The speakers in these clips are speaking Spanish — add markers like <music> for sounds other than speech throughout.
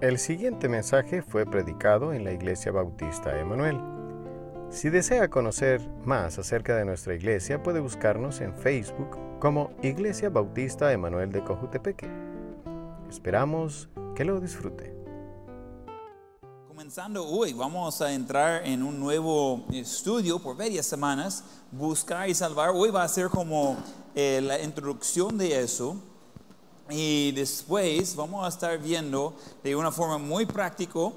El siguiente mensaje fue predicado en la Iglesia Bautista Emanuel. Si desea conocer más acerca de nuestra iglesia, puede buscarnos en Facebook como Iglesia Bautista Emanuel de Cojutepeque. Esperamos que lo disfrute. Comenzando hoy, vamos a entrar en un nuevo estudio por varias semanas, Buscar y Salvar. Hoy va a ser como eh, la introducción de eso. Y después vamos a estar viendo de una forma muy práctica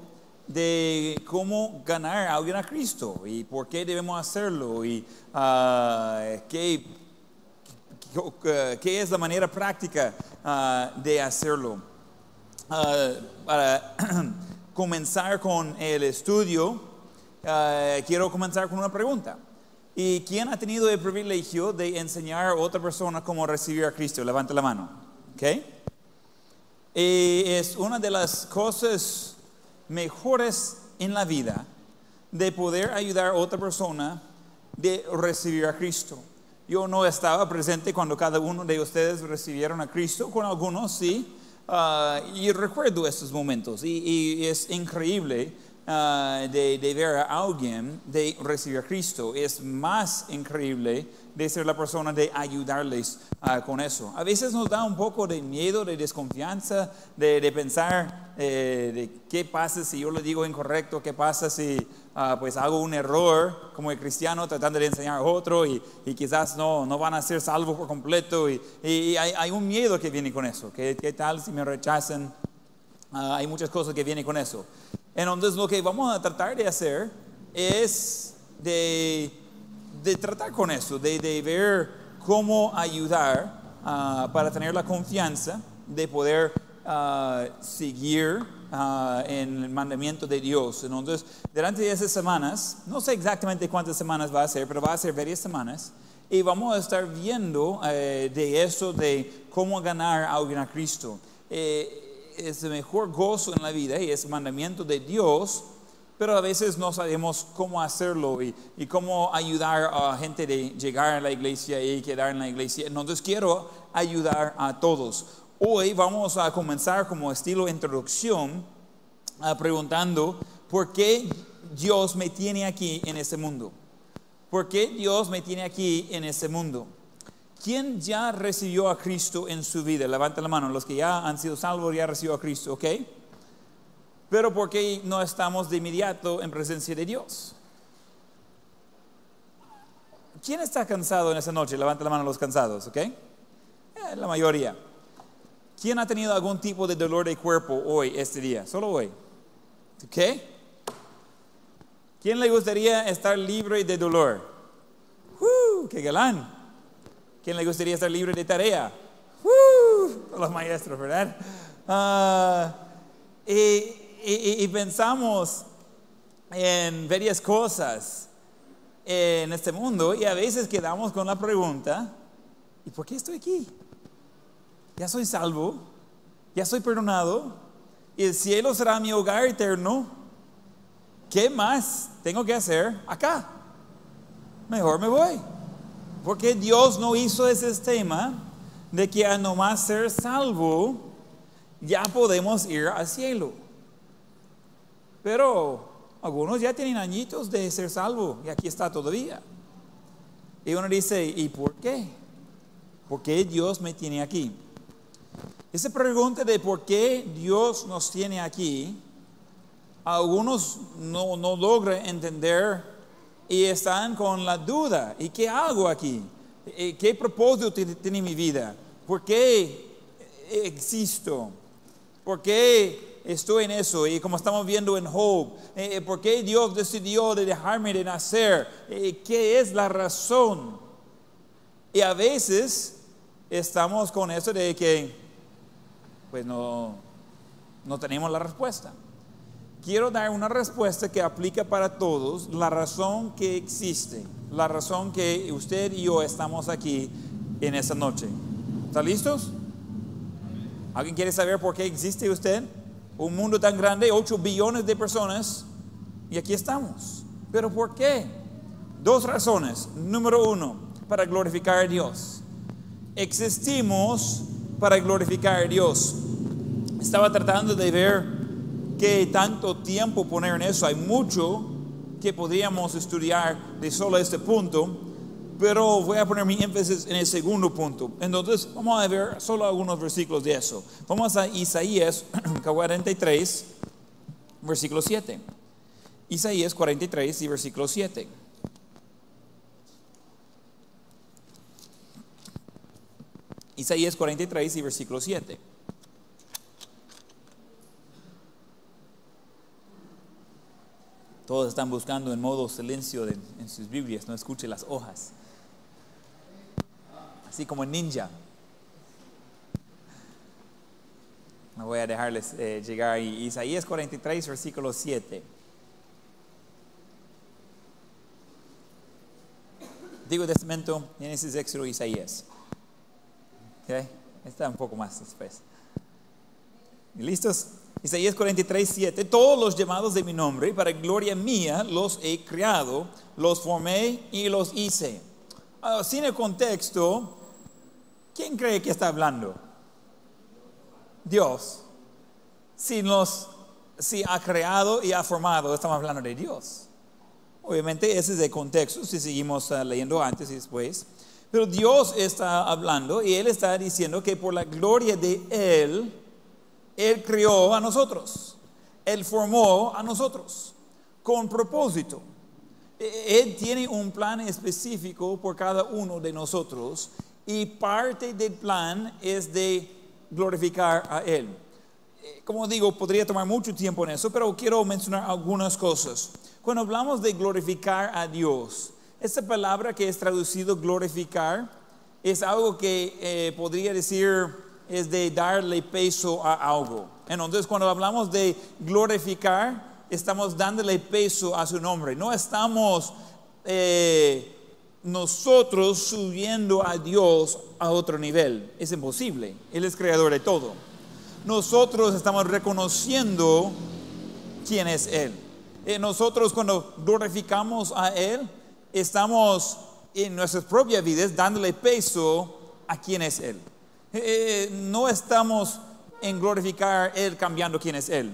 de cómo ganar a alguien a Cristo y por qué debemos hacerlo y uh, qué, qué, es la manera práctica uh, de hacerlo. Uh, para <clears throat> comenzar con el estudio, quiero comenzar con una pregunta. ¿Y quién ha tenido el privilegio de enseñar a otra persona cómo recibir a Cristo? Levante la mano. ¿Okay? Y es una de las cosas mejores en la vida de poder ayudar a otra persona de recibir a Cristo. Yo no estaba presente cuando cada uno de ustedes recibieron a Cristo, con algunos sí, ah, y recuerdo estos momentos. Y, es increíble ah, de, de, ver a alguien de recibir a Cristo. Es más increíble de ser la persona de ayudarles ah, con eso. A veces nos da un poco de miedo, de desconfianza, de, pensar eh, de qué pasa si yo lo digo incorrecto, qué pasa si ah, pues hago un error como el cristiano tratando de enseñar a otro y, quizás no, no van a ser salvos por completo y, hay, un miedo que viene con eso. ¿Qué, qué tal si me rechazan? Ah, hay muchas cosas que vienen con eso. Entonces lo que vamos a tratar de hacer es de de tratar con eso, de, de ver cómo ayudar ah, para tener la confianza de poder uh, seguir uh, en el mandamiento de Dios. Entonces, durante esas semanas, no sé exactamente cuántas semanas va a ser, pero va a ser varias semanas, y vamos a estar viendo eh, de eso, de cómo ganar a a Cristo. Eh, es el mejor gozo en la vida y es mandamiento de Dios pero a veces no sabemos cómo hacerlo y, cómo ayudar a gente de llegar a la iglesia y quedar en la iglesia. Entonces quiero ayudar a todos. Hoy vamos a comenzar como estilo introducción ah, preguntando por qué Dios me tiene aquí en este mundo. ¿Por qué Dios me tiene aquí en este mundo? ¿Quién ya recibió a Cristo en su vida? Levanta la mano. Los que ya han sido salvos ya recibió a Cristo, ¿ok? Pero ¿por qué no estamos de inmediato en presencia de Dios? ¿Quién está cansado en esa noche? Levanta la mano los cansados, ¿ok? Eh, la mayoría. ¿Quién ha tenido algún tipo de dolor de cuerpo hoy, este día? Solo hoy. ¿Ok? ¿Quién le gustaría estar libre de dolor? ¡Uh! ¡Qué galán! ¿Quién le gustaría estar libre de tarea? ¡Uh! Los maestros, ¿verdad? Ah, y y, pensamos en varias cosas en este mundo y a veces quedamos con la pregunta, ¿y por qué estoy aquí? Ya soy salvo, ya soy perdonado y el cielo será mi hogar eterno. ¿Qué más tengo que hacer acá? Mejor me voy. Porque Dios no hizo ese sistema de que a nomás ser salvo ya podemos ir al cielo. Pero algunos ya tienen añitos de ser salvo y aquí está todavía. Y uno dice, ¿y por qué? ¿Por qué Dios me tiene aquí? Esa pregunta de por qué Dios nos tiene aquí, algunos no, no logran entender y están con la duda. ¿Y qué hago aquí? ¿Qué propósito tiene mi vida? ¿Por qué existo? ¿Por qué estoy en eso. Y como estamos viendo en Job, eh, eh, ¿por qué Dios decidió de dejarme de nacer? Eh, ¿Qué es la razón? Y a veces estamos con eso de que, pues no, no tenemos la respuesta. Quiero dar una respuesta que aplica para todos, la razón que existe, la razón que usted y yo estamos aquí en esta noche. ¿Están listos? ¿Alguien quiere saber por qué existe usted? un mundo tan grande, 8 billones de personas, y aquí estamos. ¿Pero por qué? Dos razones. Número uno, para glorificar a Dios. Existimos para glorificar a Dios. Estaba tratando de ver tanto tiempo poner en eso. Hay mucho que podríamos estudiar de solo este punto, pero voy a poner mi énfasis en el segundo punto. Entonces, vamos a ver solo algunos versículos de eso. Vamos a Isaías <clears throat> 43, versículo 7. Isaías 43 y versículo 7. Isaías 43 y versículo 7. Todos están buscando en modo silencio en sus Biblias, no escuche las hojas. Así como ninja. No voy a dejarles eh, llegar ahí. Isaías 43, versículo 7. Digo Testamento, Génesis, Éxodo, Isaías. Okay. Está un poco más después. ¿Listos? Isaías 43, 7. Todos los llamados de mi nombre, para gloria mía, los he creado, los formé y los hice. Ah, sin el contexto, ¿quién cree que está hablando? Dios. Si, nos, si ha creado y ha formado, estamos hablando de Dios. Obviamente ese es el contexto, si seguimos ah, leyendo antes y después. Pero Dios está hablando y Él está diciendo que por la gloria de Él, Él creó a nosotros. Él formó a nosotros con propósito. E, Él tiene un plan específico por cada uno de nosotros y parte del plan es de glorificar a Él. Eh, como digo, podría tomar mucho tiempo en eso, pero quiero mencionar algunas cosas. Cuando hablamos de glorificar a Dios, esta palabra que es traducido glorificar es algo que eh, podría decir es de darle peso a algo. Entonces cuando hablamos de glorificar, estamos dándole peso a su nombre. No estamos eh, nosotros subiendo a Dios a otro nivel. Es imposible. Él es creador de todo. Nosotros estamos reconociendo quién es Él. Eh, nosotros cuando glorificamos a Él, estamos en nuestras propias vidas dándole peso a quién es Él. Eh, no estamos en glorificar Él cambiando quién es Él.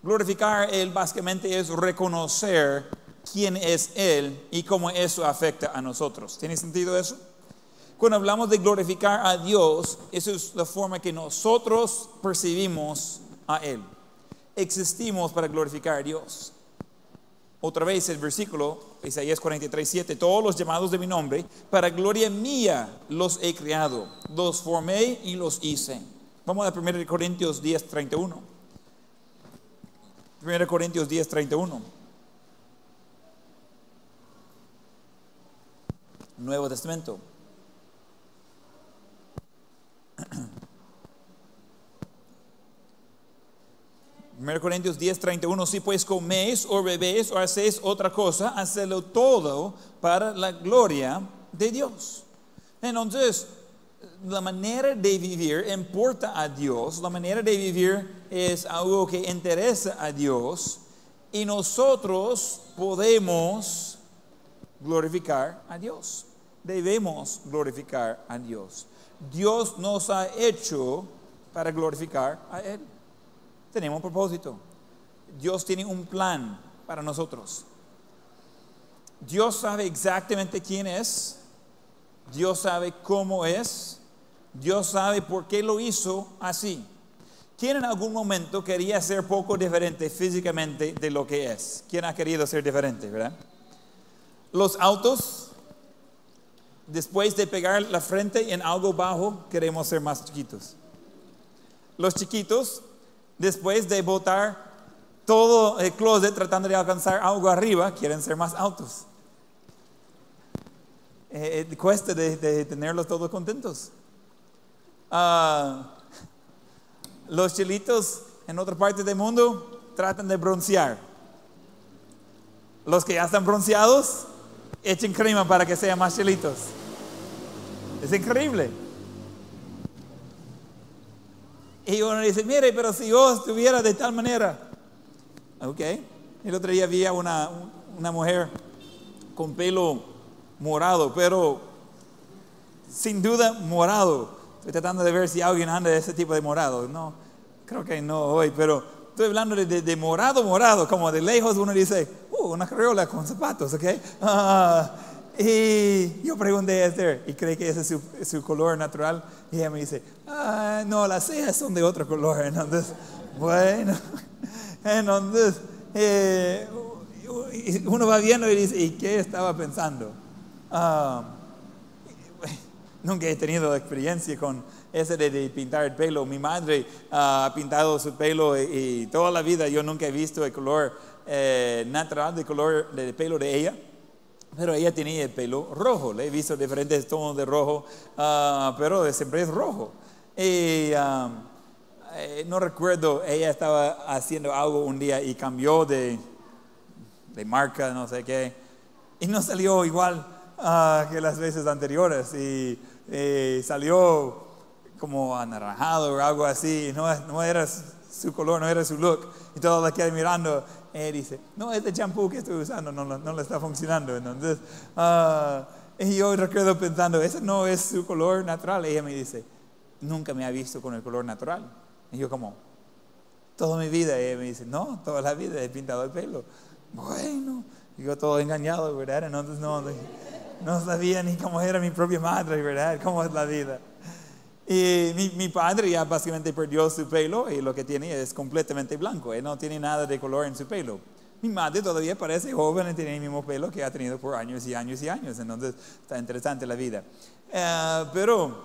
Glorificar Él básicamente es reconocer quién es Él y cómo eso afecta a nosotros. ¿Tiene sentido eso? Cuando hablamos de glorificar a Dios, esa es la forma que nosotros percibimos a Él. Existimos para glorificar a Dios. Otra vez el versículo, Isaías 43, 7, todos los llamados de mi nombre, para gloria mía los he creado, los formé y los hice. Vamos a 1 Corintios 10, 31. 1 Corintios 10, 31. Nuevo Testamento. <clears throat> 1 Corintios 10, 31, si pues coméis o bebéis o hacéis otra cosa, hacedlo todo para la gloria de Dios. Entonces, la manera de vivir importa a Dios, la manera de vivir es algo que interesa a Dios y nosotros podemos glorificar a Dios. Debemos glorificar a Dios. Dios nos ha hecho para glorificar a Él tenemos un propósito. Dios tiene un plan para nosotros. Dios sabe exactamente quién es. Dios sabe cómo es. Dios sabe por qué lo hizo así. ¿Quién en algún momento quería ser poco diferente físicamente de lo que es? ¿Quién ha querido ser diferente, verdad? Los autos, después de pegar la frente en algo bajo, queremos ser más chiquitos. Los chiquitos, después de botar todo el closet tratando de alcanzar algo arriba, quieren ser más altos. Eh, eh, cuesta de, tenerlos todos contentos. Ah, los chilitos en otra parte del mundo tratan de broncear. Los que ya están bronceados, echen crema para que sean más chilitos. Es increíble. Y uno dice, mire, pero si yo estuviera de tal manera. Ok. El otro día había una, una mujer con pelo morado, pero sin duda morado. Estoy tratando de ver si alguien anda de ese tipo de morado. No, creo que no hoy, pero estoy hablando de, de- de morado, morado, como de lejos uno dice, uh, una carriola con zapatos, ¿ok? <laughs> Ah, y yo pregunté a Esther, ¿y cree que ese es su, su color natural? Y ella me dice, ah, no, las cejas son de otro color. <laughs> Entonces, bueno, <laughs> entonces, eh, uno va viendo y dice, ¿y qué estaba pensando? Ah, <laughs> Nunca he tenido experiencia con ese de, pintar el pelo. Mi madre ha pintado su pelo y, y toda la vida yo nunca he visto el color eh, natural de color del pelo de ella. Pero ella tenía el pelo rojo. Le he visto diferentes tonos de rojo, ah, pero siempre es rojo. Y eh, no recuerdo, ella estaba haciendo algo un día y cambió de, de marca, no sé qué, y no salió igual ah, que las veces anteriores y eh, salió como anaranjado o algo así, no, no era su color, no era su look, y todos la quedan mirando, y dice, no, este champú que estoy usando no, no, no le está funcionando, entonces, ah, y yo recuerdo pensando, ese no es su color natural, ella me dice, nunca me ha visto con el color natural, y yo como, toda mi vida. Ella me dice, no, toda la vida he pintado el pelo. Bueno, yo todo engañado, ¿verdad? Entonces no, no sabía ni cómo era mi propia madre, ¿verdad? ¿Cómo es la vida? Y mi, mi padre ya básicamente perdió su pelo y lo que tiene es completamente blanco. Él no tiene nada de color en su pelo. Mi madre todavía parece joven y tiene el mismo pelo que ha tenido por años y años y años. Entonces está interesante la vida. Eh, pero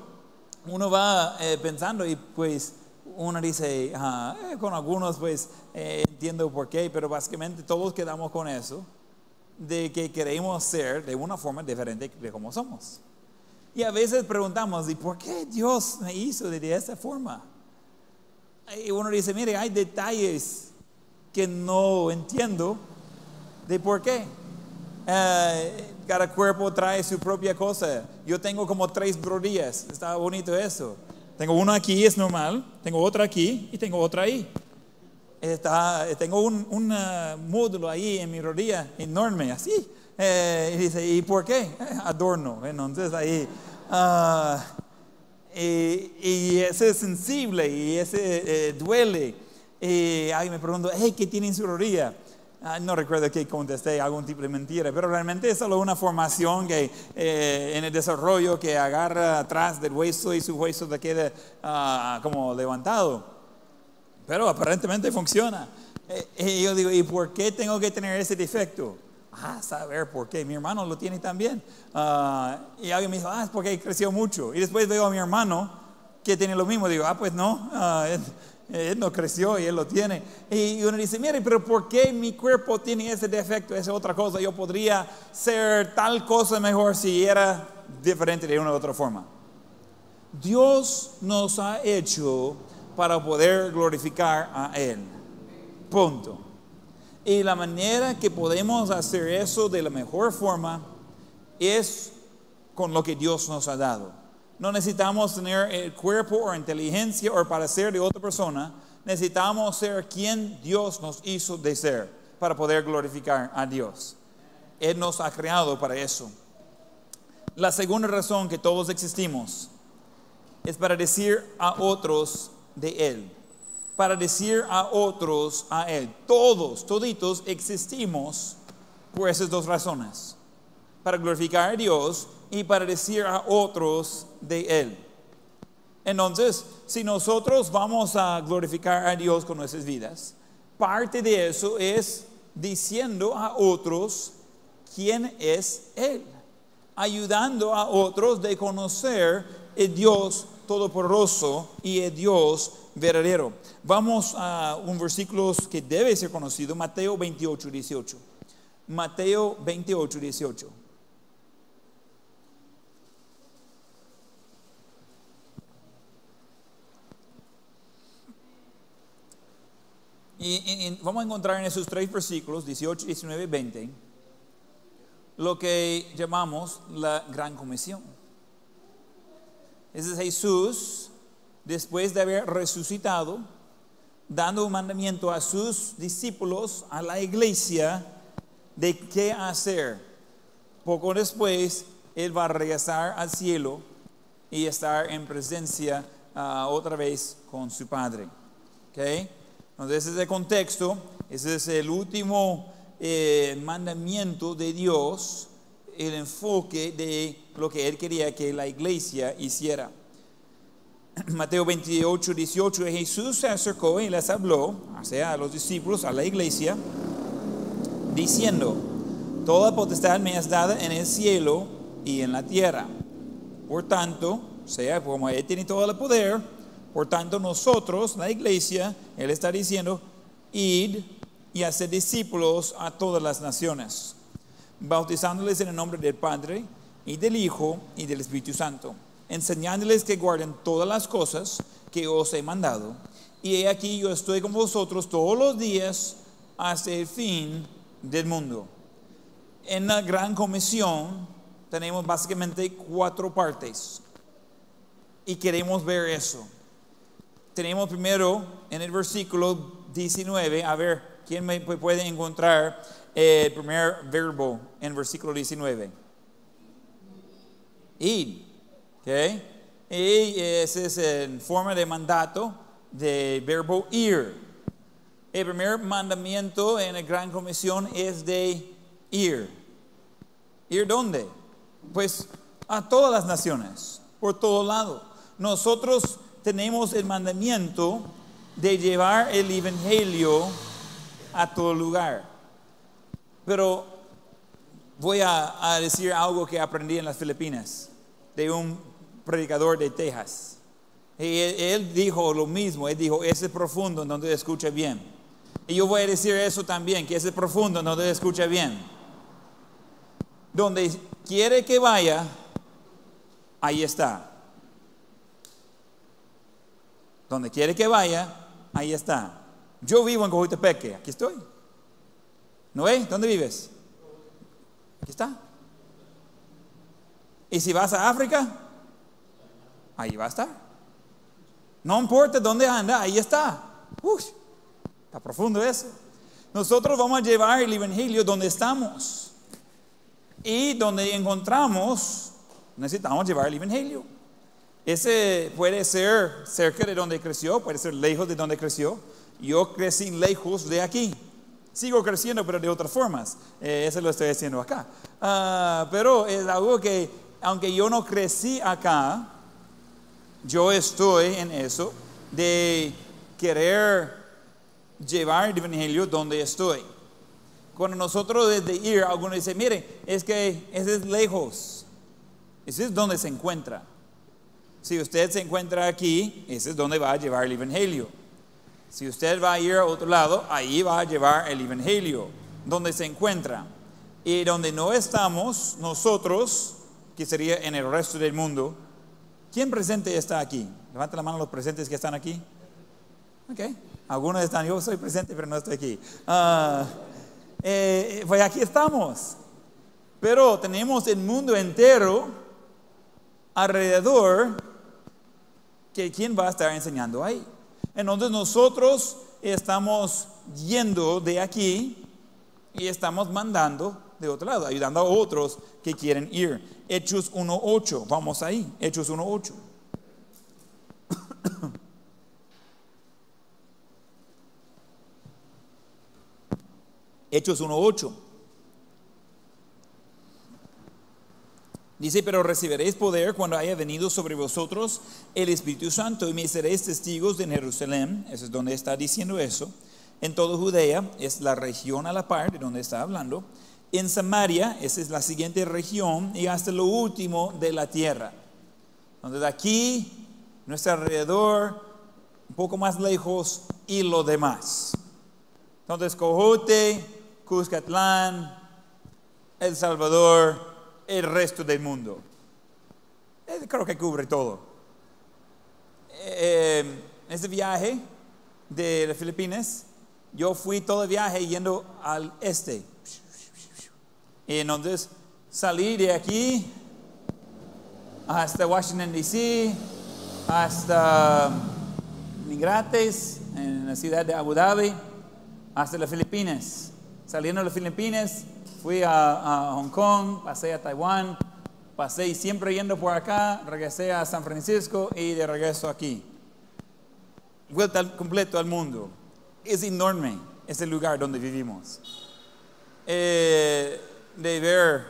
uno va eh, pensando y pues uno dice, "Ah, eh, con algunos pues eh, entiendo por qué, pero básicamente todos quedamos con eso, de que queremos ser de una forma diferente de como somos. Y a veces preguntamos, ¿y por qué Dios me hizo de esa forma? Y uno dice, mire, hay detalles que no entiendo de por qué. Eh, cada cuerpo trae su propia cosa. Yo tengo como tres rodillas. Está bonito eso. Tengo uno aquí, es normal. Tengo otra aquí y tengo otra ahí. Está, tengo un, un, ah, módulo ahí en mi rodilla enorme, así. Eh, y dice, ¿y por qué? Eh, <laughs> adorno. Entonces ahí. ah, y, y ese es sensible y ese eh, duele. Y ahí me pregunto, hey, ¿qué tiene en su rodilla? Ah, no recuerdo que contesté algún tipo de mentira, pero realmente es solo una formación que eh, en el desarrollo que agarra atrás del hueso y su hueso te queda ah, como levantado. Pero aparentemente funciona. Eh, y yo digo, ¿y por qué tengo que tener ese defecto? Ah, saber por qué. Mi hermano lo tiene también. Ah, y alguien me dijo, ah, es porque creció mucho. Y después veo a mi hermano que tiene lo mismo. Digo, ah, pues no, ah, él, él no creció y él lo tiene. Y uno dice, mire, pero ¿por qué mi cuerpo tiene ese defecto, esa otra cosa? Yo podría ser tal cosa mejor si era diferente de una u otra forma. Dios nos ha hecho para poder glorificar a Él. Punto. Y la manera que podemos hacer eso de la mejor forma es con lo que Dios nos ha dado. No necesitamos tener el cuerpo o inteligencia o parecer de otra persona. Necesitamos ser quien Dios nos hizo de ser para poder glorificar a Dios. Él nos ha creado para eso. La segunda razón que todos existimos es para decir a otros de Él. Para decir a otros a Él. Todos, toditos existimos por esas dos razones. Para glorificar a Dios y para decir a otros de Él. Entonces, si nosotros vamos a glorificar a Dios con nuestras vidas, parte de eso es diciendo a otros quién es Él. Ayudando a otros de conocer el Dios todopoderoso y el Dios verdadero. Vamos a un versículo que debe ser conocido, Mateo 28, 18. Mateo 28, 18. Y, y- y vamos a encontrar en esos tres versículos, 18, 19 y 20, lo que llamamos la gran comisión. Ese es Jesús, después de haber resucitado, dando un mandamiento a sus discípulos, a la iglesia, de qué hacer. Poco después, Él va a regresar al cielo y estar en presencia ah, otra vez con su Padre. ¿Ok? Entonces, ese es el contexto, ese es el último eh, mandamiento de Dios, el enfoque de lo que Él quería que la iglesia hiciera. <clears throat> Mateo 28, 18, Jesús se acercó y les habló, o sea, a los discípulos, a la iglesia, diciendo, Toda potestad me has dada en el cielo y en la tierra. Por tanto, sea como Él tiene todo el poder, por tanto nosotros, la iglesia, Él está diciendo, id y hacer discípulos a todas las naciones, bautizándoles en el nombre del Padre y del Hijo y del Espíritu Santo, enseñándoles que guarden todas las cosas que os he mandado. Y he aquí yo estoy con vosotros todos los días hasta el fin del mundo. En la gran comisión tenemos básicamente cuatro partes y queremos ver eso. Tenemos primero en el versículo 19, a ver, ¿quién me puede encontrar el primer verbo en versículo 19? Id. ¿okay? Y ese es en forma de mandato del verbo ir. El primer mandamiento en la gran comisión es de ir. ¿Ir dónde? Pues a todas las naciones, por todo lado. Nosotros tenemos el mandamiento de llevar el Evangelio a todo lugar. Pero voy a, decir algo que aprendí en las Filipinas de un predicador de Texas. Y él, dijo lo mismo, él dijo, ese profundo donde escucha bien. Y yo voy a decir eso también, que ese profundo donde escucha bien donde quiere que vaya, ahí está. Donde quiere que vaya, ahí está. Yo vivo en Cojutepeque, aquí estoy. ¿No ves? ¿Dónde vives? Aquí está. Y si vas a África, ahí va a estar. No importa dónde anda, ahí está. Uy, está profundo eso. Nosotros vamos a llevar el Evangelio donde estamos. Y donde encontramos, necesitamos llevar el Evangelio. Ese puede ser cerca de donde creció, puede ser lejos de donde creció. Yo crecí lejos de aquí. Sigo creciendo, pero de otras formas. Eh, eso lo estoy haciendo acá. Ah, pero es algo que, aunque yo no crecí acá, yo estoy en eso de querer llevar el Evangelio donde estoy. Cuando nosotros desde ir, algunos dicen, mire, es que ese es lejos. Ese es donde se encuentra. Si usted se encuentra aquí, ese es donde va a llevar el Evangelio. Si usted va a ir a otro lado, ahí va a llevar el Evangelio, donde se encuentra. Y donde no estamos, nosotros, que sería en el resto del mundo, ¿quién presente está aquí? Levanta la mano los presentes que están aquí. Ok. Algunos están, yo soy presente, pero no estoy aquí. Eh, pues aquí estamos. Pero tenemos el mundo entero alrededor que quién va a estar enseñando ahí. Entonces nosotros estamos yendo de aquí y estamos mandando de otro lado, ayudando a otros que quieren ir. Hechos 1.8, vamos ahí, Hechos 1.8. <coughs> Hechos 1.8. Dice, pero recibiréis poder cuando haya venido sobre vosotros el Espíritu Santo y me seréis testigos en Jerusalén, eso es donde está diciendo eso, en toda Judea, es la región a la par de donde está hablando, en Samaria, esa es la siguiente región, y hasta lo último de la tierra. Donde de aquí, nuestro alrededor, un poco más lejos, y lo demás. Entonces, Cojote, Cuscatlán, El Salvador, el resto del mundo. Creo que cubre todo. Ese viaje de las Filipinas, yo fui todo el viaje yendo al este. Y entonces salí de aquí hasta Washington, D.C., hasta Migrates, en la ciudad de Abu Dhabi, hasta las Filipinas. Saliendo de las Filipinas, fui a, Hong Kong, pasé a Taiwán, pasé siempre yendo por acá, regresé a San Francisco y de regreso aquí. Vuelta al, completo al mundo. es enorme ese lugar donde vivimos. Eh, de ver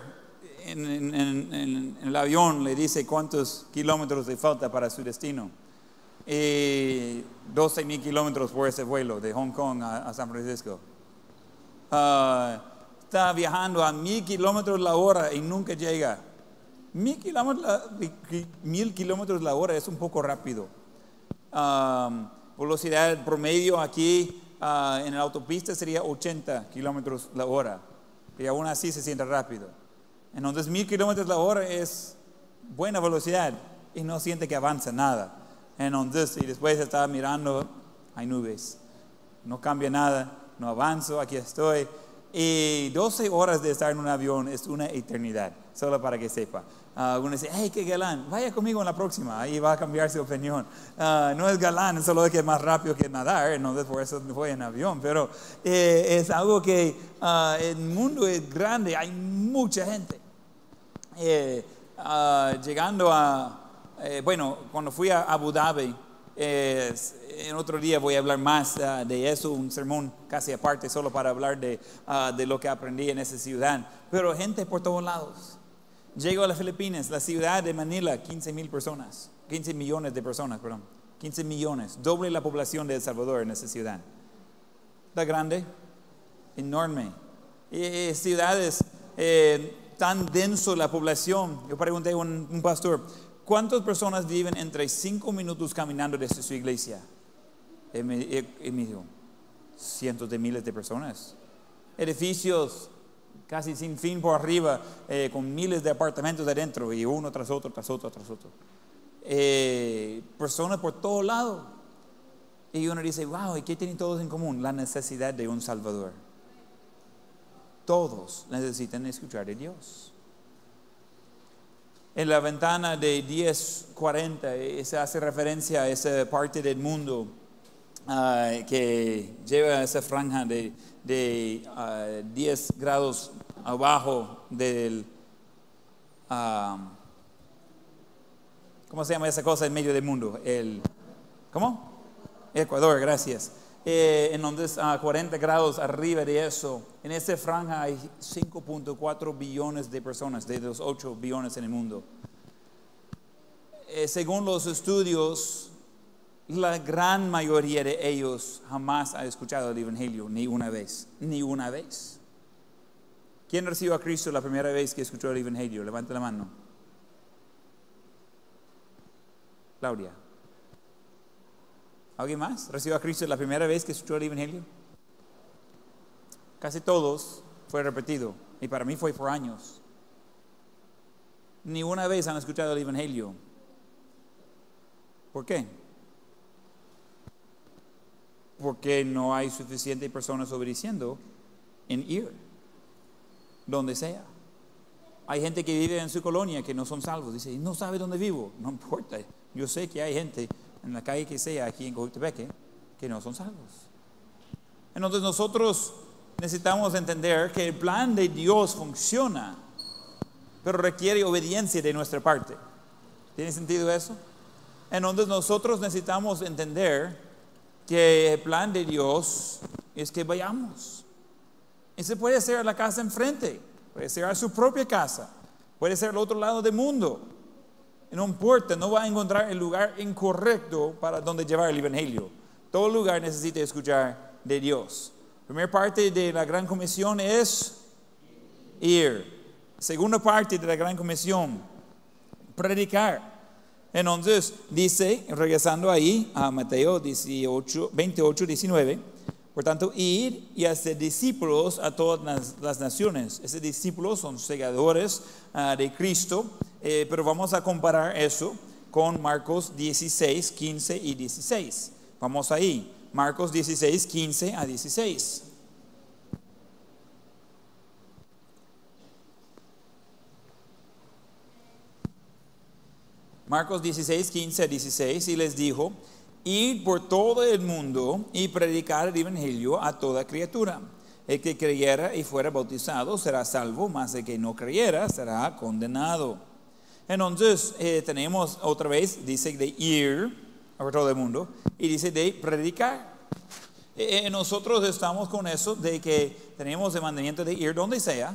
en, en- en- en el avión le dice cuántos kilómetros le falta para su destino. Y 12 mil kilómetros por ese vuelo de Hong Kong a, a San Francisco. Ah, está viajando a mil kilómetros la hora y nunca llega. Mil kilómetros, la- mil kilómetros la hora es un poco rápido. Um, velocidad promedio aquí ah, en la autopista sería 80 kilómetros la hora. Y aún así se siente rápido. Entonces, mil kilómetros la hora es buena velocidad y no siente que avanza nada. Entonces, y después está mirando, hay nubes. No cambia nada, no avanzo, aquí estoy. Y 12 horas de estar en un avión es una eternidad, solo para que sepa. Ah, uno dice, hey, qué galán, vaya conmigo en la próxima, ahí va a cambiar su opinión. Ah, no es galán, es solo que es más rápido que nadar, entonces por eso voy en avión, pero eh, es algo que ah, el mundo es grande, hay mucha gente. Eh, llegando a, eh, bueno, cuando fui a Abu Dhabi, en otro día voy a hablar más ah, de eso, un sermón casi aparte, solo para hablar de, ah, de lo que aprendí en esa ciudad. Pero gente por todos lados. Llego a las Filipinas, la ciudad de Manila, 15 mil personas, 15 millones de personas, perdón, 15 millones, doble la población de El Salvador en esa ciudad. Está grande, enorme. Y, ciudades eh, tan denso la población. Yo pregunté a un pastor, ¿cuántas personas viven entre cinco minutos caminando desde su iglesia? Y me, me dijo, cientos de miles de personas. Edificios casi sin fin por arriba, eh, con miles de apartamentos adentro, y uno tras otro, tras otro, tras otro. Eh, personas por todos lados. Y uno dice, wow, ¿y qué tienen todos en común? La necesidad de un Salvador. Todos necesitan escuchar de Dios. En la ventana de 1040 eh, se hace referencia a esa parte del mundo ah, que lleva esa franja de, de ah, 10 grados abajo del... ah, ¿Cómo se llama esa cosa en medio del mundo? El, ¿Cómo? Ecuador, gracias. Eh, entonces, a 40 grados arriba de eso, en esa franja hay 5.4 billones de personas, de los 8 billones en el mundo. Eh, según los estudios, la gran mayoría de ellos jamás ha escuchado el Evangelio, ni una vez, ni una vez. ¿Quién recibió a Cristo la primera vez que escuchó el Evangelio? Levante la mano. Claudia. ¿Alguien más? ¿Recibió a Cristo la primera vez que escuchó el Evangelio? Casi todos fue repetido. Y para mí fue por años. Ni una vez han escuchado el Evangelio. ¿Por qué? Porque no hay suficiente personas obedeciendo en ir, donde sea. Hay gente que vive en su colonia que no son salvos. Dice, no sabe dónde vivo. No importa. Yo sé que hay gente en la calle que sea, aquí en Cojutepeque, que no son salvos. Entonces nosotros necesitamos entender que el plan de Dios funciona, pero requiere obediencia de nuestra parte. ¿Tiene sentido eso? Entonces nosotros necesitamos entender que el plan de Dios es que vayamos. Ese puede ser a la casa enfrente, puede ser a su propia casa, puede ser al otro lado del mundo. No importa, no va a encontrar el lugar incorrecto para donde llevar el Evangelio. Todo lugar necesita escuchar de Dios. Primera parte de la Gran Comisión es ir. Segunda parte de la Gran Comisión, predicar. Entonces dice, regresando ahí a Mateo 18, 28, 19, por tanto, ir y hacer discípulos a todas las, naciones. Esos discípulos son segadores ah, de Cristo, eh, pero vamos a comparar eso con Marcos 16, 15 y 16. Vamos ahí, Marcos 16, 15 a 16. Marcos 16, 15 a 16, y les dijo, id por todo el mundo y predicar el Evangelio a toda criatura. El que creyera y fuera bautizado será salvo, mas el que no creyera será condenado. Entonces eh, tenemos otra vez, dice de ir por todo el mundo, y dice de predicar. Eh, eh, nosotros estamos con eso de que tenemos el mandamiento de ir donde sea,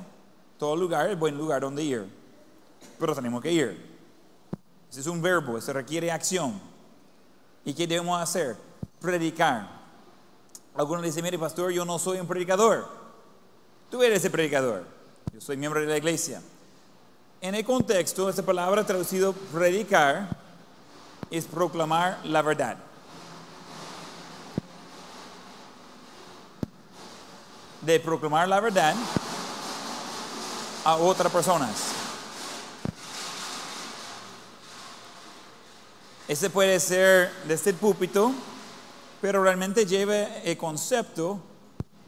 todo lugar es buen lugar donde ir, pero tenemos que ir. Ese es un verbo, se requiere acción. ¿Y qué debemos hacer? Predicar. Algunos dicen, mire pastor, yo no soy un predicador. Tú eres el predicador. Yo soy miembro de la iglesia. En el contexto, esta palabra traducido predicar es proclamar la verdad. De proclamar la verdad a otras personas. Ese puede ser desde el púlpito, pero realmente lleva el concepto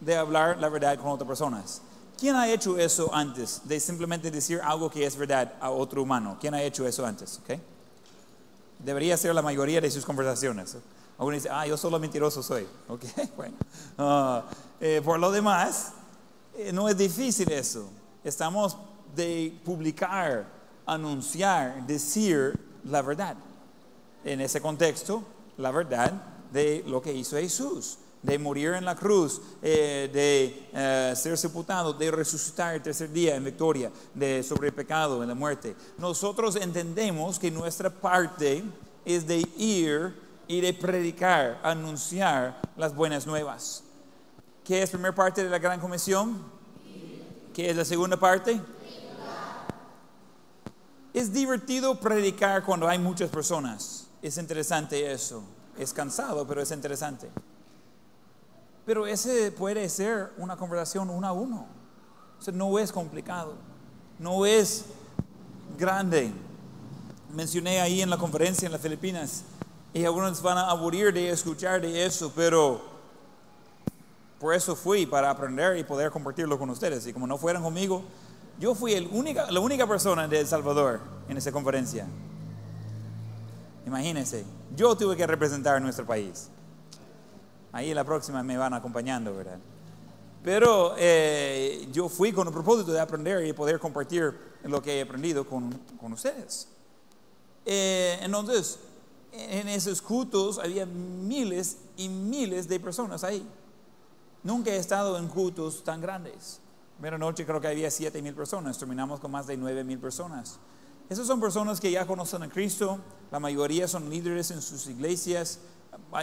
de hablar la verdad con otras personas. ¿Quién ha hecho eso antes? De simplemente decir algo que es verdad a otro humano. ¿Quién ha hecho eso antes? ¿Okay? Debería ser la mayoría de sus conversaciones. Algunos dicen, ah, yo solo mentiroso soy. Ok, <laughs> bueno. Ah, eh, por lo demás, eh, no es difícil eso. Estamos de publicar, anunciar, decir la verdad. En ese contexto, la verdad de lo que hizo Jesús de morir en la cruz, eh, de eh, ser sepultado, de resucitar el tercer día en victoria, de sobre el pecado, en la muerte. Nosotros entendemos que nuestra parte es de ir y de predicar, anunciar las buenas nuevas. ¿Qué es la primera parte de la gran comisión? ¿Qué es la segunda parte? Es divertido predicar cuando hay muchas personas. Es interesante eso. Es cansado, pero es interesante. Pero ese puede ser una conversación uno a uno. O no es complicado, no es grande. Mencioné ahí en la conferencia en las Filipinas y algunos van a aburrir de escuchar de eso, pero por eso fui para aprender y poder compartirlo con ustedes. Y como no fueran conmigo, yo fui el única, la única persona de El Salvador en esa conferencia. Imagínense, yo tuve que representar nuestro país. Ahí la próxima me van acompañando, ¿verdad? Pero eh, yo fui con el propósito de aprender y poder compartir lo que he aprendido con, con ustedes. Eh, entonces, en esos cultos había miles y miles de personas ahí. Nunca he estado en cultos tan grandes. Primera noche creo que había 7 mil personas, terminamos con más de 9 mil personas. Esas son personas que ya conocen a Cristo, la mayoría son líderes en sus iglesias,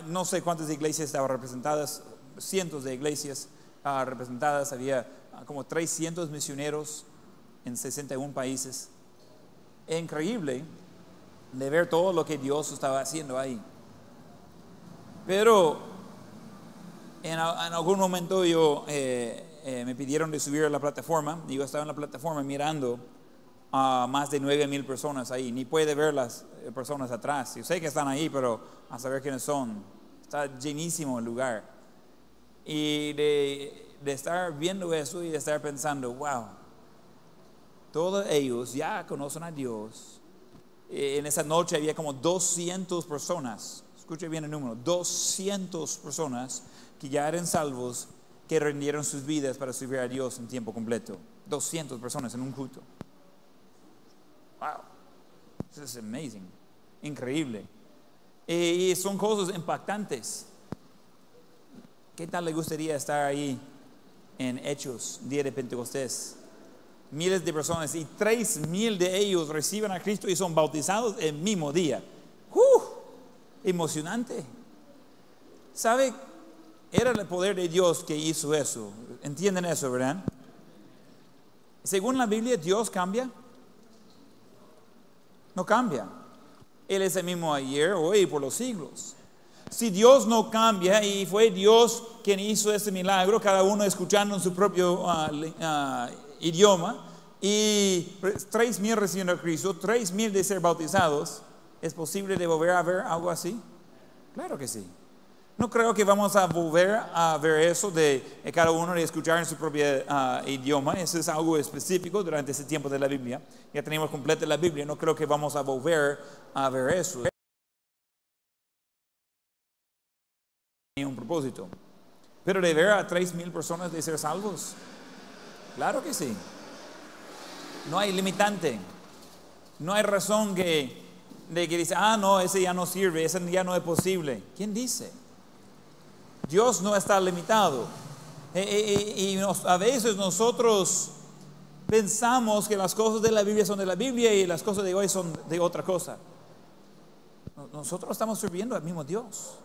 no sé cuántas iglesias estaban representadas, cientos de iglesias ah, representadas, había ah, como 300 misioneros en 61 países. increíble de ver todo lo que Dios estaba haciendo ahí. Pero en, algún momento yo eh, eh, me pidieron de subir a la plataforma y yo estaba en la plataforma mirando a más de 9 mil personas ahí. Ni puede ver las eh, personas atrás. Yo sé que están ahí, pero a saber quiénes son. Está llenísimo el lugar. Y de, de estar viendo eso y de estar pensando, wow, todos ellos ya conocen a Dios. Eh, en esa noche había como 200 personas, escuche bien el número, 200 personas que ya eran salvos, que rendieron sus vidas para servir a Dios en tiempo completo. 200 personas en un culto. Wow, this is amazing, increíble. Y son cosas impactantes. ¿Qué tal le gustaría estar ahí en Hechos, día de Pentecostés? Miles de personas y tres mil de ellos reciben a Cristo y son bautizados el mismo día. ¡Uh! Emocionante. ¿Sabe? Era el poder de Dios que hizo eso. ¿Entienden eso, verdad? Según la Biblia, Dios cambia. No cambia. Él es el mismo ayer, hoy y por los siglos. Si Dios no cambia y fue Dios quien hizo ese milagro, cada uno escuchando en su propio ah, ah, idioma, y tres mil recibiendo a Cristo, tres mil de ser bautizados, ¿es posible de volver a ver algo así? Claro que sí. No creo que vamos a volver a ver eso de cada uno de escuchar en su propio ah, idioma. Eso es algo específico durante ese tiempo de la Biblia. Ya tenemos completa la Biblia. No creo que vamos a volver a ver eso. un propósito. Pero de ver a tres mil personas de ser salvos, claro que sí. No hay limitante. No hay razón que, de que dice, ah, no, ese ya no sirve, ese ya no es posible. ¿Quién dice? Dios no está limitado. E- e- e- Y, a veces nosotros pensamos que las cosas de la Biblia son de la Biblia y las cosas de hoy son de otra cosa. No- Nosotros estamos sirviendo al mismo Dios.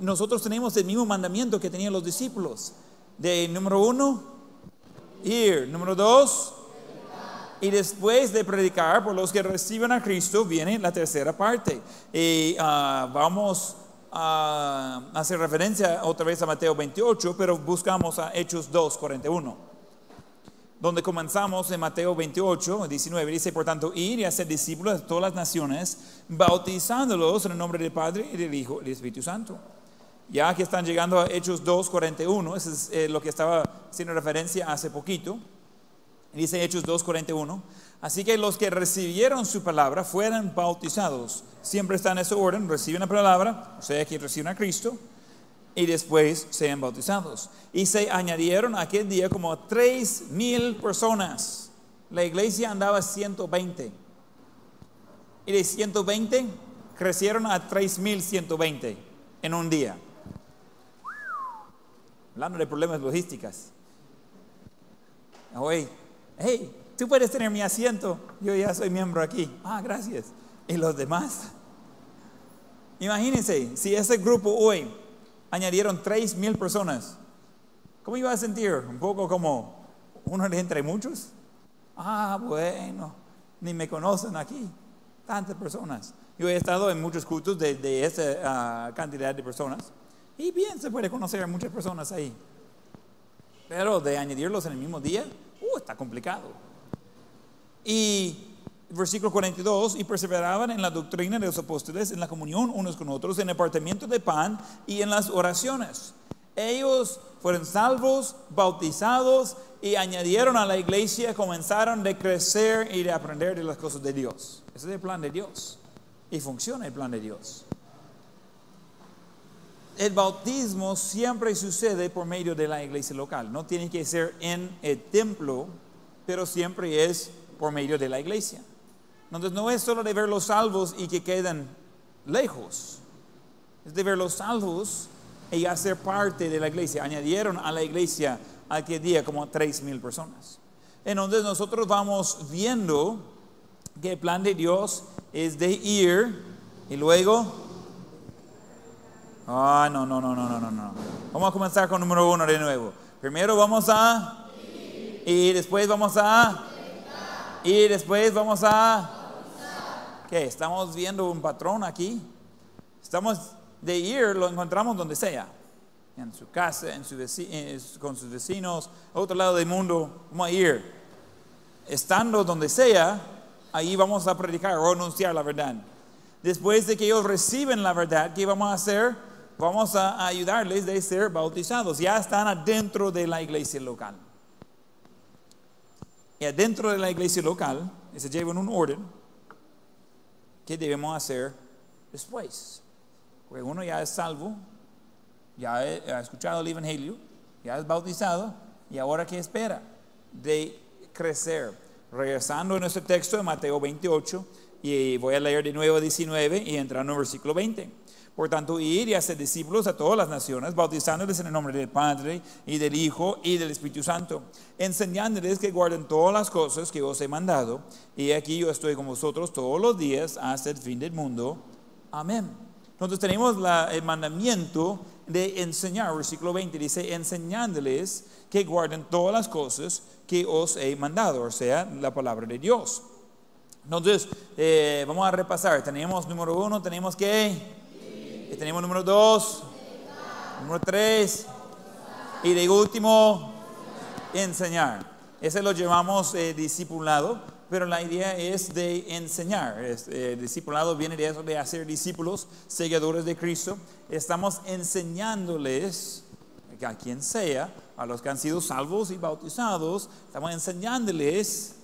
Nosotros tenemos el mismo mandamiento que tenían los discípulos. De número uno, ir. Número dos, y después de predicar por los que reciben a Cristo, viene la tercera parte. Y ah, vamos a hacer referencia otra vez a Mateo 28, pero buscamos a Hechos 2, 41. Donde comenzamos en Mateo 28, 19, dice, por tanto, ir y hacer discípulos de todas las naciones, bautizándolos en el nombre del Padre y del Hijo y del Espíritu Santo. Ya que están llegando a Hechos 2, 41, eso es eh, lo que estaba haciendo referencia hace poquito. Dice Hechos 2:41. Así que los que recibieron su palabra fueron bautizados. Siempre está en ese orden, reciben la palabra, o sea que reciben a Cristo, y después sean bautizados. Y se añadieron aquel día como tres mil personas. La iglesia andaba 120. Y de 120 crecieron a 3120 en un día. Hablando de problemas logísticas. Oye, hey, tú puedes tener mi asiento, yo ya soy miembro aquí. Ah, gracias. ¿Y los demás? Imagínense, si ese grupo hoy añadieron 3 mil personas, ¿cómo iba a sentir? Un poco como uno entre muchos. Ah, bueno, ni me conocen aquí, tantas personas. Yo he estado en muchos cultos de, de esa ah, cantidad de personas y bien se puede conocer a muchas personas ahí. Pero de añadirlos en el mismo día, uh, está complicado. Y versículo 42, y perseveraban en la doctrina de los apóstoles, en la comunión unos con otros, en el partimiento de pan y en las oraciones. Ellos fueron salvos, bautizados y añadieron a la iglesia, comenzaron de crecer y de aprender de las cosas de Dios. Ese es el plan de Dios. Y funciona el plan de Dios. El bautismo siempre sucede por medio de la iglesia local. No tiene que ser en el templo, pero siempre es por medio de la iglesia. Entonces no es solo de ver los salvos y que quedan lejos. Es de ver los salvos y hacer parte de la iglesia. Añadieron a la iglesia aquel día como tres mil personas. Entonces nosotros vamos viendo que el plan de Dios es de ir y luego Ah, no, no, no, no, no, no, no. Vamos a comenzar con número uno de nuevo. Primero vamos a y después vamos a y después vamos a ¿Qué? Estamos viendo un patrón aquí. Estamos de ir, lo encontramos donde sea. En su casa, en su eh, con sus vecinos, otro lado del mundo. Vamos a ir. Estando donde sea, ahí vamos a predicar o anunciar la verdad. Después de que ellos reciben la verdad, ¿qué vamos a hacer? Vamos a ayudarles de ser bautizados. Ya están adentro de la iglesia local. Y adentro de la iglesia local, se lleva en un orden, ¿qué debemos hacer después? Porque uno ya es salvo, ya ha escuchado el Evangelio, ya es bautizado, y ahora ¿qué espera? De crecer. Regresando a nuestro texto de Mateo 28, y voy a leer de nuevo 19 y entrando en el versículo 20. Por tanto, ir y hacer discípulos a todas las naciones, bautizándoles en el nombre del Padre y del Hijo y del Espíritu Santo, enseñándoles que guarden todas las cosas que os he mandado. Y aquí yo estoy con vosotros todos los días hasta el fin del mundo. Amén. Entonces tenemos la- el mandamiento de enseñar, versículo 20 dice, enseñándoles que guarden todas las cosas que os he mandado, o sea, la palabra de Dios. Entonces, eh, vamos a repasar. Tenemos número uno, tenemos que, y tenemos número dos, número tres, y de último, enseñar. Ese lo llamamos eh, discipulado, pero la idea es de enseñar. Es, eh, discipulado viene de eso de hacer discípulos, seguidores de Cristo. Estamos enseñándoles a quien sea, a los que han sido salvos y bautizados, estamos enseñándoles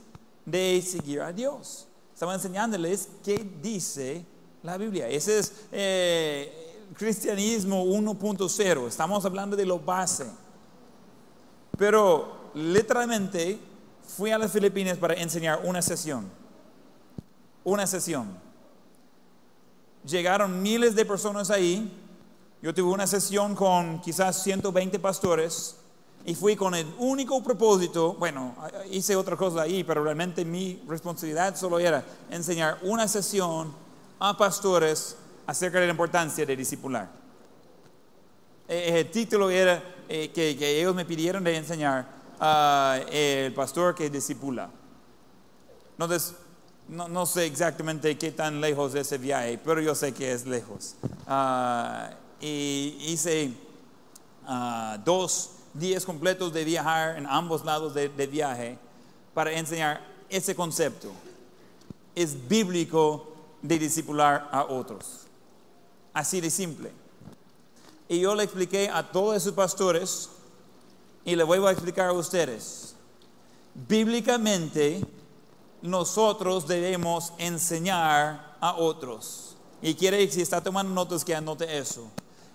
de seguir a Dios. Estamos enseñándoles qué dice la Biblia. Ese es eh, cristianismo 1.0. Estamos hablando de lo base. Pero literalmente fui a las Filipinas para enseñar una sesión. Una sesión. Llegaron miles de personas ahí Yo tuve una sesión con quizás 120 pastores y fui con el único propósito, bueno, hice otra cosa ahí, pero realmente mi responsabilidad solo era enseñar una sesión a pastores acerca de la importancia de discipular. Eh, el título era eh, que, ellos me pidieron de enseñar a el pastor que discipula. Entonces, no, sé exactamente qué tan lejos es ese viaje, pero yo sé que es lejos. Uh, y hice uh, dos días completos de viajar en ambos lados de, de viaje para enseñar ese concepto. Es bíblico de discipular a otros. Así de simple. Y yo le expliqué a todos esos pastores y le voy a explicar a ustedes. Bíblicamente, nosotros debemos enseñar a otros. Y quiere, si está tomando notas, que anote eso.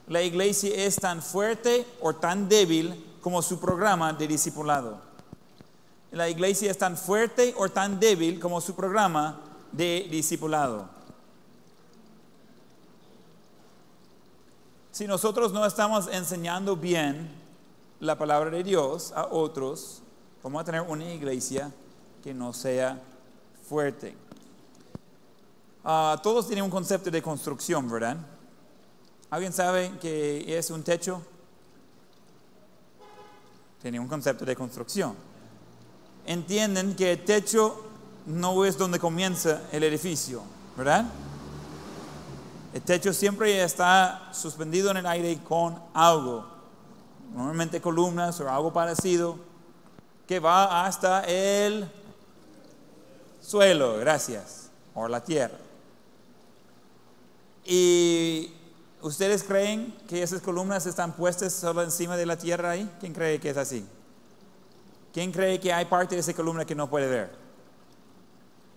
La iglesia es tan fuerte o tan débil como su programa de discipulado. La iglesia es tan fuerte o tan débil como su programa de discipulado. Si nosotros no estamos enseñando bien la palabra de Dios a otros, vamos a tener una iglesia que no sea fuerte. Ah, todos tienen un concepto de construcción, ¿verdad? ¿Alguien sabe qué es un techo? Tiene un concepto de construcción. Entienden que el techo no es donde comienza el edificio, ¿verdad? El techo siempre está suspendido en el aire con algo, normalmente columnas o algo parecido, que va hasta el suelo, gracias, o la tierra. Y ustedes creen que esas columnas están puestas solo encima de la tierra ahí? ¿Quién cree que es así? ¿Quién cree que hay parte de esa columna que no puede ver?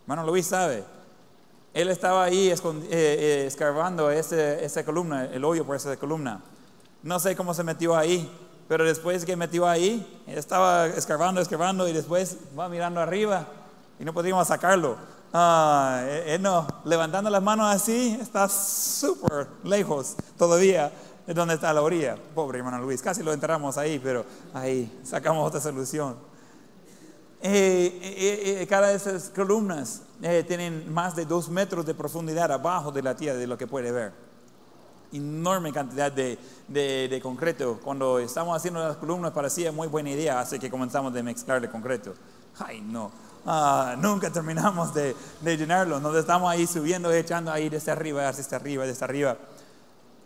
Bueno, Luis sabe. Él estaba ahí eh, eh, escarbando esa columna, el hoyo por esa columna. No sé cómo se metió ahí, pero después que metió ahí, estaba escarbando, escarbando y después va mirando arriba y no podíamos sacarlo. Ah, eh, no, levantando las manos así, está súper lejos todavía de donde está la orilla. Pobre hermano Luis, casi lo enterramos ahí, pero ahí sacamos otra solución. Cada de esas columnas eh, tienen más de dos metros de profundidad abajo de la tierra de lo que puede ver. Enorme cantidad de, de, concreto. Cuando estamos haciendo las columnas parecía muy buena idea, así que comenzamos de mezclar de concreto. Ay, no. Ah, nunca terminamos de, de, llenarlo. Nos estamos ahí subiendo, echando ahí desde arriba, desde arriba, desde arriba.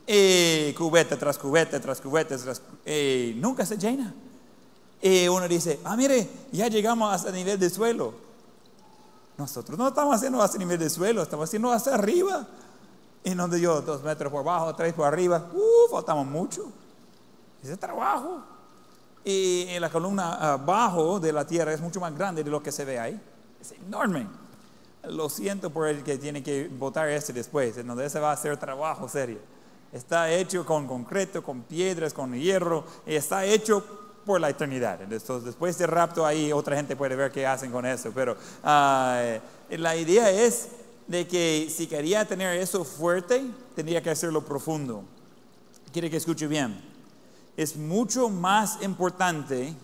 Y cubeta tras cubeta, tras cubeta, tras, y nunca se llena. Y uno dice, ah, mire, ya llegamos hasta el nivel de suelo. Nosotros no estamos haciendo hacia nivel de suelo, estamos haciendo hacia arriba. Y donde yo, dos metros por abajo, tres por arriba, uh, faltamos mucho. Ese trabajo. Y en la columna abajo de la tierra es mucho más grande de lo que se ve ahí. Es enorme. Lo siento por el que tiene que votar este después, en donde ese va a hacer trabajo serio. Está hecho con concreto, con piedras, con hierro, está hecho por la eternidad. Entonces, después de rapto ahí otra gente puede ver qué hacen con eso, pero ah, la idea es de que si quería tener eso fuerte, tendría que hacerlo profundo. Quiere que escuche bien. Es mucho más importante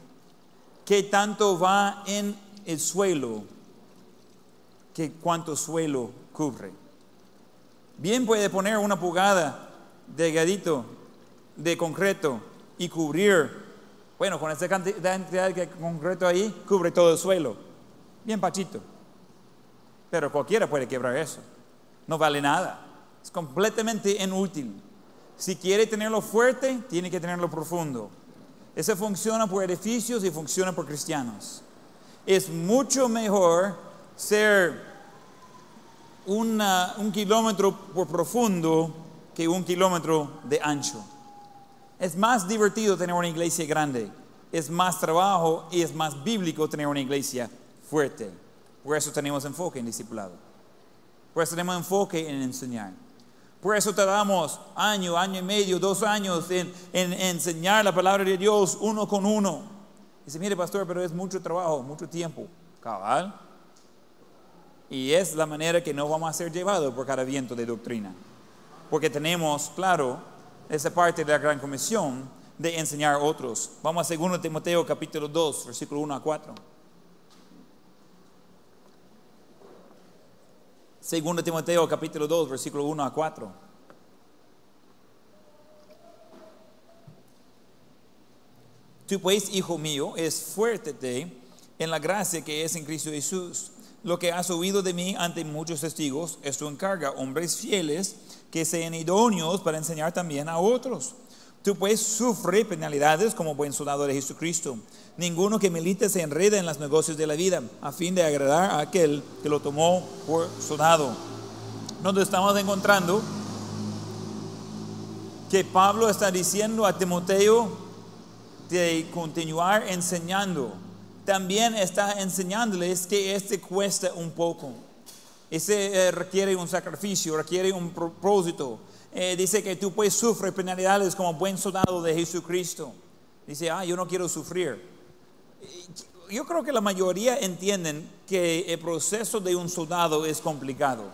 que tanto va en el suelo que cuánto suelo cubre. Bien puede poner una pulgada de gadito de concreto y cubrir bueno, con esa cantidad de concreto ahí, cubre todo el suelo. Bien pachito. Pero cualquiera puede quebrar eso. No vale nada. Es completamente inútil. Si quiere tenerlo fuerte, tiene que tenerlo profundo. Eso funciona por edificios y funciona por cristianos. Es mucho mejor ser un kilómetro por profundo que un kilómetro de ancho. Es más divertido tener una iglesia grande, es más trabajo y es más bíblico tener una iglesia fuerte. Por eso tenemos enfoque en discipulado. Por eso tenemos enfoque en enseñar. Por eso tardamos año, año y medio, dos años en, enseñar la palabra de Dios uno con uno. Dice, mire pastor, pero es mucho trabajo, mucho tiempo. Cabal. Y es la manera que no vamos a ser llevados por cada viento de doctrina. Porque tenemos, claro, esa parte de la gran comisión de enseñar a otros. Vamos a 2 Timoteo capítulo 2, versículo 1 a 4. 2 Timoteo capítulo 2, versículo 1 a 4. Tú pues, hijo mío, esfuértate en la gracia que es en Cristo Jesús. Lo que has oído de mí ante muchos testigos, esto encarga hombres fieles que sean idóneos para enseñar también a otros. Tú pues sufre penalidades como buen soldado de Jesucristo. Ninguno que milite se enreda en los negocios de la vida a fin de agradar a aquel que lo tomó por soldado. Donde estamos encontrando que Pablo está diciendo a Timoteo de continuar enseñando. También está enseñándoles que este cuesta un poco. Ese eh, requiere un sacrificio, requiere un propósito. Eh, dice que tú puedes sufrir penalidades como buen soldado de Jesucristo. Dice, ah, yo no quiero sufrir. Yo creo que la mayoría entienden que el proceso de un soldado es complicado.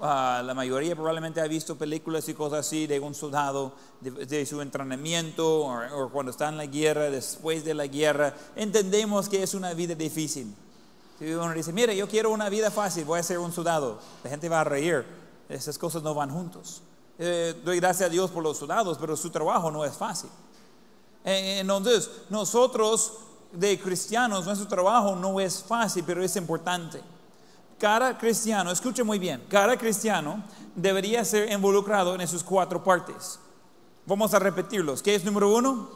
Ah, la mayoría probablemente ha visto películas y cosas así de un soldado, de, su entrenamiento o, cuando está en la guerra, después de la guerra. Entendemos que es una vida difícil. Si uno dice, mire, yo quiero una vida fácil, voy a ser un soldado, la gente va a reír. Esas cosas no van juntos. Eh, doy gracias a Dios por los soldados, pero su trabajo no es fácil. Eh, entonces, nosotros de cristianos, nuestro trabajo no es fácil, pero es importante. Cada cristiano, escuche muy bien, cada cristiano debería ser involucrado en esas cuatro partes. Vamos a repetirlos. ¿Qué es número uno?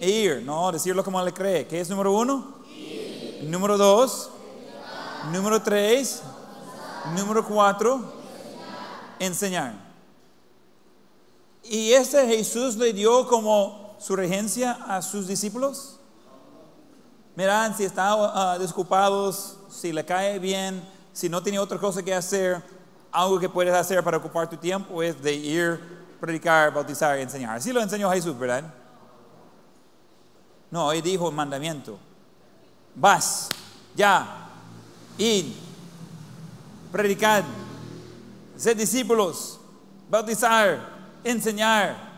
Ir. No, decirlo como le cree. ¿Qué es número uno? Número dos. Número tres. Número cuatro. Enseñar. ¿Y ese Jesús le dio como su regencia a sus discípulos? Miran, si están uh, desculpados, si le cae bien, si no tiene otra cosa que hacer, algo que puedes hacer para ocupar tu tiempo es de ir, predicar, bautizar enseñar. Así lo enseñó Jesús, ¿verdad? No, él dijo mandamiento. Vas, ya, id, predicar, ser discípulos, bautizar, enseñar.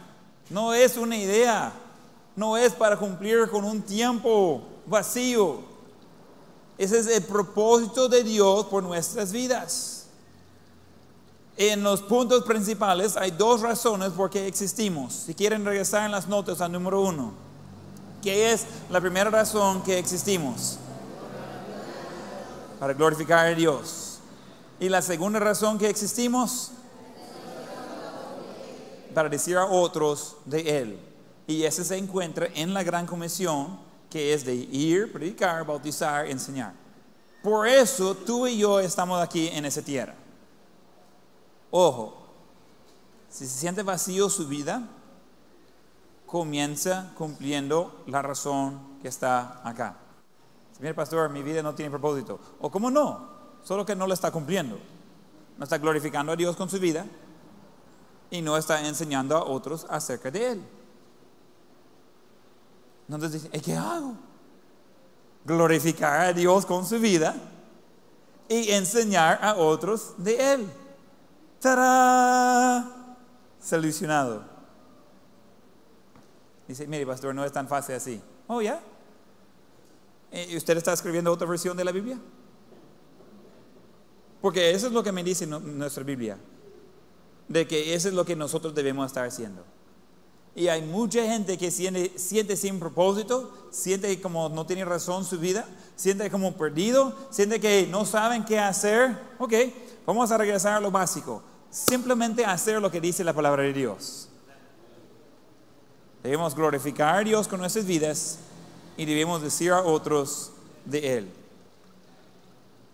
No es una idea, no es para cumplir con un tiempo vacío. Ese es el propósito de Dios por nuestras vidas. En los puntos principales hay dos razones por qué existimos. Si quieren regresar en las notas al número uno, ¿qué es la primera razón que existimos? Para glorificar a Dios. Y la segunda razón que existimos para decir a otros de Él. Y ese se encuentra en la gran comisión, que es de ir, predicar, bautizar, enseñar. Por eso tú y yo estamos aquí en esa tierra. Ojo, si se siente vacío su vida, comienza cumpliendo la razón que está acá. Mire, pastor, mi vida no tiene propósito. O cómo no, solo que no lo está cumpliendo. No está glorificando a Dios con su vida, y no está enseñando a otros acerca de Él. Entonces dice, ¿qué hago? Glorificar a Dios con su vida y enseñar a otros de Él. ¡Tará! Solucionado. Dice, mire, pastor, no es tan fácil así. Oh, ya. ¿Y usted está escribiendo otra versión de la Biblia? Porque eso es lo que me dice nuestra Biblia de que eso es lo que nosotros debemos estar haciendo. Y hay mucha gente que siente, siente sin propósito, siente como no tiene razón su vida, siente como perdido, siente que no saben qué hacer. Ok, vamos a regresar a lo básico. Simplemente hacer lo que dice la palabra de Dios. Debemos glorificar a Dios con nuestras vidas y debemos decir a otros de Él.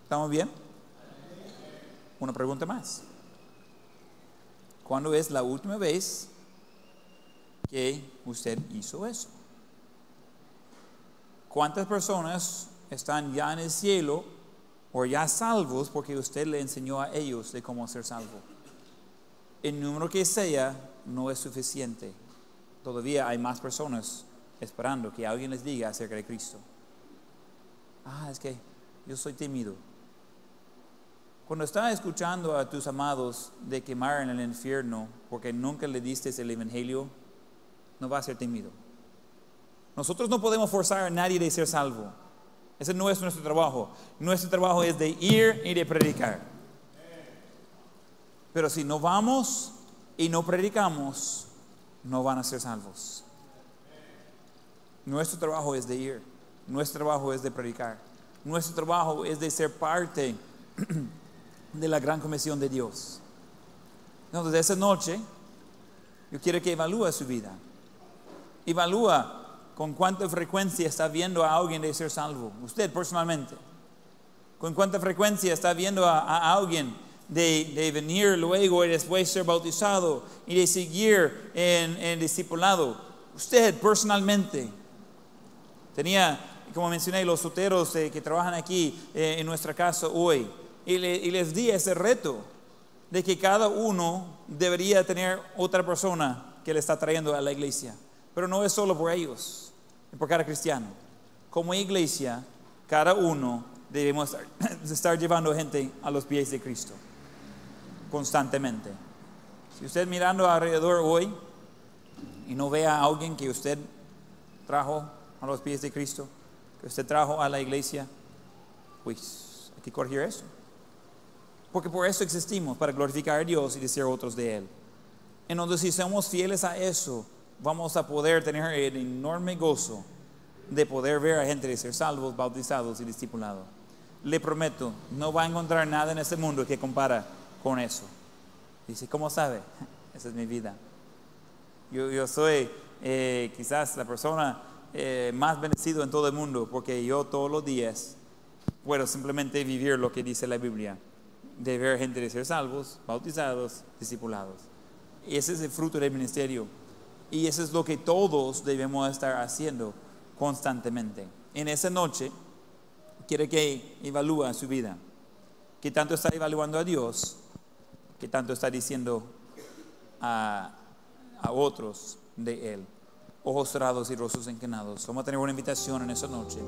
¿Estamos bien? Una pregunta más. ¿Cuándo es la última vez que usted hizo eso? ¿Cuántas personas están ya en el cielo o ya salvos porque usted le enseñó a ellos de cómo ser salvo? El número que sea no es suficiente. Todavía hay más personas esperando que alguien les diga acerca de Cristo. Ah, es que yo soy tímido. Cuando estás escuchando a tus amados de quemar en el infierno porque nunca le diste el evangelio, no va a ser tímido. Nosotros no podemos forzar a nadie de ser salvo. Ese no es nuestro trabajo. Nuestro trabajo es de ir y de predicar. Pero si no vamos y no predicamos, no van a ser salvos. Nuestro trabajo es de ir. Nuestro trabajo es de predicar. Nuestro trabajo es de ser parte <clears throat> de la gran comisión de Dios. Entonces, esa noche, yo quiero que evalúe su vida. Evalúa con cuánta frecuencia está viendo a alguien de ser salvo. Usted personalmente. Con cuánta frecuencia está viendo a, alguien de, venir luego y después ser bautizado y de seguir en, en discipulado. Usted personalmente. Tenía, como mencioné, los solteros eh, que trabajan aquí eh, en nuestra casa hoy y, les di ese reto de que cada uno debería tener otra persona que le está trayendo a la iglesia. Pero no es solo por ellos, es por cada cristiano. Como iglesia, cada uno debemos estar, <coughs> llevando gente a los pies de Cristo constantemente. Si usted mirando alrededor hoy y no ve a alguien que usted trajo a los pies de Cristo, que usted trajo a la iglesia, pues hay que corregir eso. Porque por eso existimos, para glorificar a Dios y decir otros de Él. Entonces, si somos fieles a eso, vamos a poder tener el enorme gozo de poder ver a gente de ser salvos, bautizados y discipulados. Le prometo, no va a encontrar nada en este mundo que compara con eso. Dice, ¿cómo sabe? <laughs> Esa es mi vida. Yo, soy eh, quizás la persona eh, más bendecido en todo el mundo porque yo todos los días puedo simplemente vivir lo que dice la Biblia de ver gente de ser salvos, bautizados, discipulados. Ese es el fruto del ministerio. Y eso es lo que todos debemos estar haciendo constantemente. En esa noche, quiere que evalúe su vida. ¿Qué tanto está evaluando a Dios? ¿Qué tanto está diciendo a otros de Él? Ojos cerrados y rostros inclinados. Vamos a tener una invitación en esa noche.